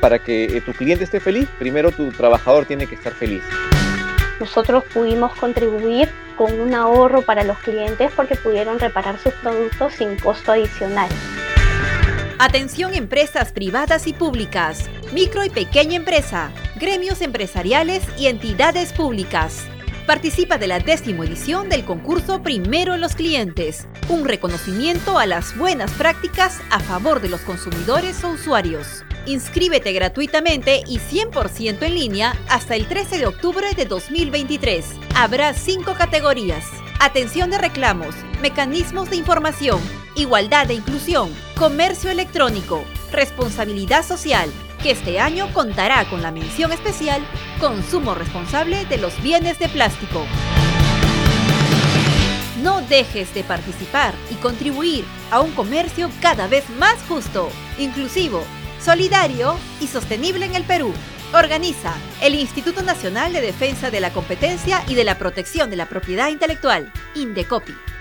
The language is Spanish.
para que eh, tu cliente esté feliz, primero tu trabajador tiene que estar feliz. Nosotros pudimos contribuir con un ahorro para los clientes porque pudieron reparar sus productos sin costo adicional. Atención empresas privadas y públicas, micro y pequeña empresa, gremios empresariales y entidades públicas. Participa de la décimo edición del concurso Primero en los Clientes, un reconocimiento a las buenas prácticas a favor de los consumidores o usuarios. Inscríbete gratuitamente y 100% en línea hasta el 13 de octubre de 2023. Habrá cinco categorías. Atención de reclamos, mecanismos de información, igualdad e inclusión, comercio electrónico, responsabilidad social, que este año contará con la mención especial Consumo responsable de los bienes de plástico. No dejes de participar y contribuir a un comercio cada vez más justo, inclusivo, solidario y sostenible en el Perú. Organiza el Instituto Nacional de Defensa de la Competencia y de la Protección de la Propiedad Intelectual, INDECOPI.